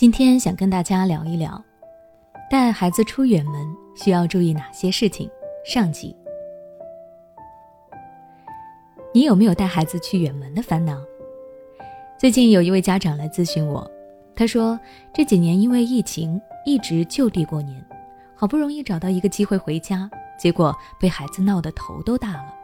今天想跟大家聊一聊，带孩子出远门需要注意哪些事情。上集，你有没有带孩子去远门的烦恼？最近有一位家长来咨询我，他说这几年因为疫情一直就地过年，好不容易找到一个机会回家，结果被孩子闹得头都大了。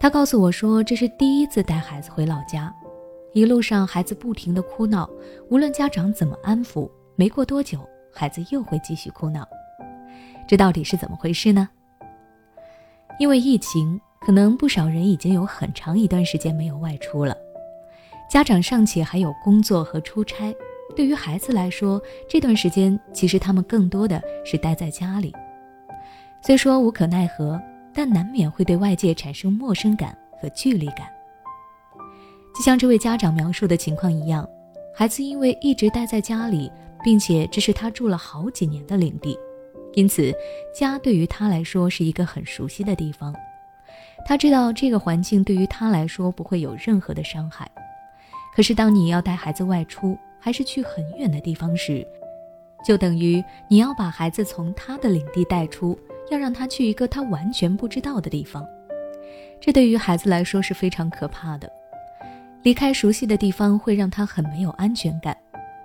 他告诉我说，这是第一次带孩子回老家。一路上，孩子不停地哭闹，无论家长怎么安抚，没过多久，孩子又会继续哭闹。这到底是怎么回事呢？因为疫情，可能不少人已经有很长一段时间没有外出了，家长尚且还有工作和出差，对于孩子来说，这段时间其实他们更多的是待在家里。虽说无可奈何，但难免会对外界产生陌生感和距离感。就像这位家长描述的情况一样，孩子因为一直待在家里，并且这是他住了好几年的领地，因此家对于他来说是一个很熟悉的地方。他知道这个环境对于他来说不会有任何的伤害。可是当你要带孩子外出，还是去很远的地方时，就等于你要把孩子从他的领地带出，要让他去一个他完全不知道的地方。这对于孩子来说是非常可怕的。离开熟悉的地方会让他很没有安全感，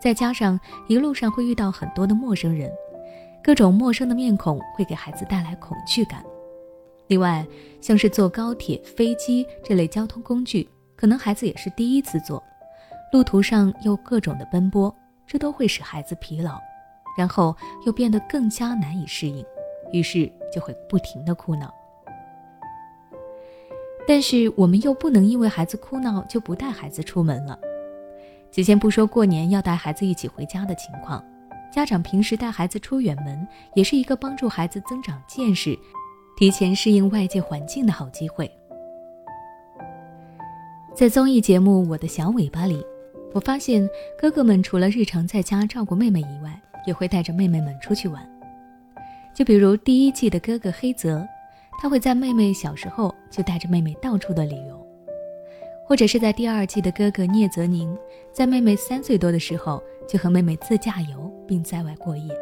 再加上一路上会遇到很多的陌生人，各种陌生的面孔会给孩子带来恐惧感。另外，像是坐高铁、飞机这类交通工具，可能孩子也是第一次坐，路途上又各种的奔波，这都会使孩子疲劳，然后又变得更加难以适应，于是就会不停的哭闹。但是我们又不能因为孩子哭闹就不带孩子出门了。且先不说过年要带孩子一起回家的情况，家长平时带孩子出远门也是一个帮助孩子增长见识、提前适应外界环境的好机会。在综艺节目《我的小尾巴》里，我发现哥哥们除了日常在家照顾妹妹以外，也会带着妹妹们出去玩。就比如第一季的哥哥黑泽。他会在妹妹小时候就带着妹妹到处的旅游，或者是在第二季的哥哥聂泽宁，在妹妹三岁多的时候就和妹妹自驾游并在外过夜。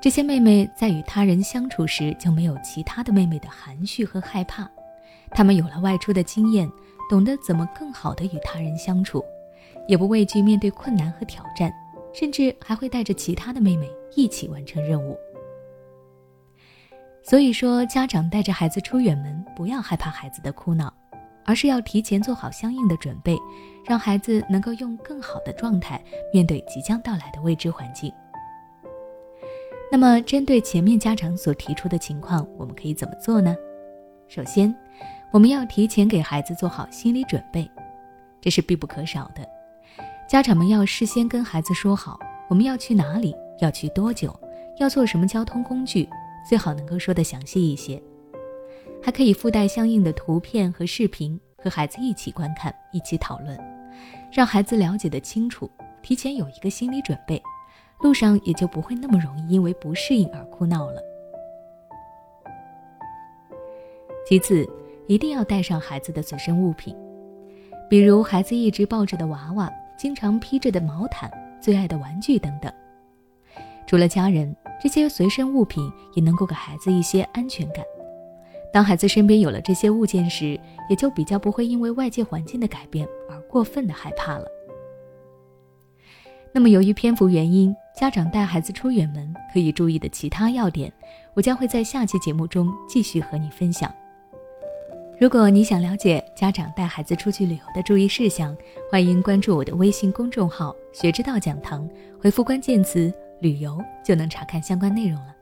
这些妹妹在与他人相处时就没有其他的妹妹的含蓄和害怕，她们有了外出的经验，懂得怎么更好的与他人相处，也不畏惧面对困难和挑战，甚至还会带着其他的妹妹一起完成任务。所以说，家长带着孩子出远门，不要害怕孩子的哭闹，而是要提前做好相应的准备，让孩子能够用更好的状态面对即将到来的未知环境。那么，针对前面家长所提出的情况，我们可以怎么做呢？首先，我们要提前给孩子做好心理准备，这是必不可少的。家长们要事先跟孩子说好，我们要去哪里，要去多久，要坐什么交通工具。最好能够说的详细一些，还可以附带相应的图片和视频，和孩子一起观看，一起讨论，让孩子了解的清楚，提前有一个心理准备，路上也就不会那么容易因为不适应而哭闹了。其次，一定要带上孩子的随身物品，比如孩子一直抱着的娃娃，经常披着的毛毯，最爱的玩具等等。除了家人。这些随身物品也能够给孩子一些安全感。当孩子身边有了这些物件时，也就比较不会因为外界环境的改变而过分的害怕了。那么，由于篇幅原因，家长带孩子出远门可以注意的其他要点，我将会在下期节目中继续和你分享。如果你想了解家长带孩子出去旅游的注意事项，欢迎关注我的微信公众号“学之道讲堂”，回复关键词。旅游就能查看相关内容了。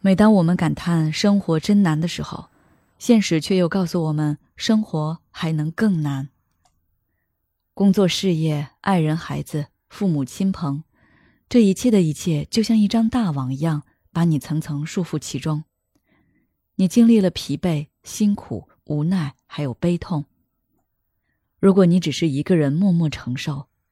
每当我们感叹生活真难的时候，现实却又告诉我们，生活还能更难。工作、事业、爱人、孩子、父母亲朋，这一切的一切，就像一张大网一样，把你层层束缚其中。你经历了疲惫、辛苦、无奈，还有悲痛。如果你只是一个人默默承受，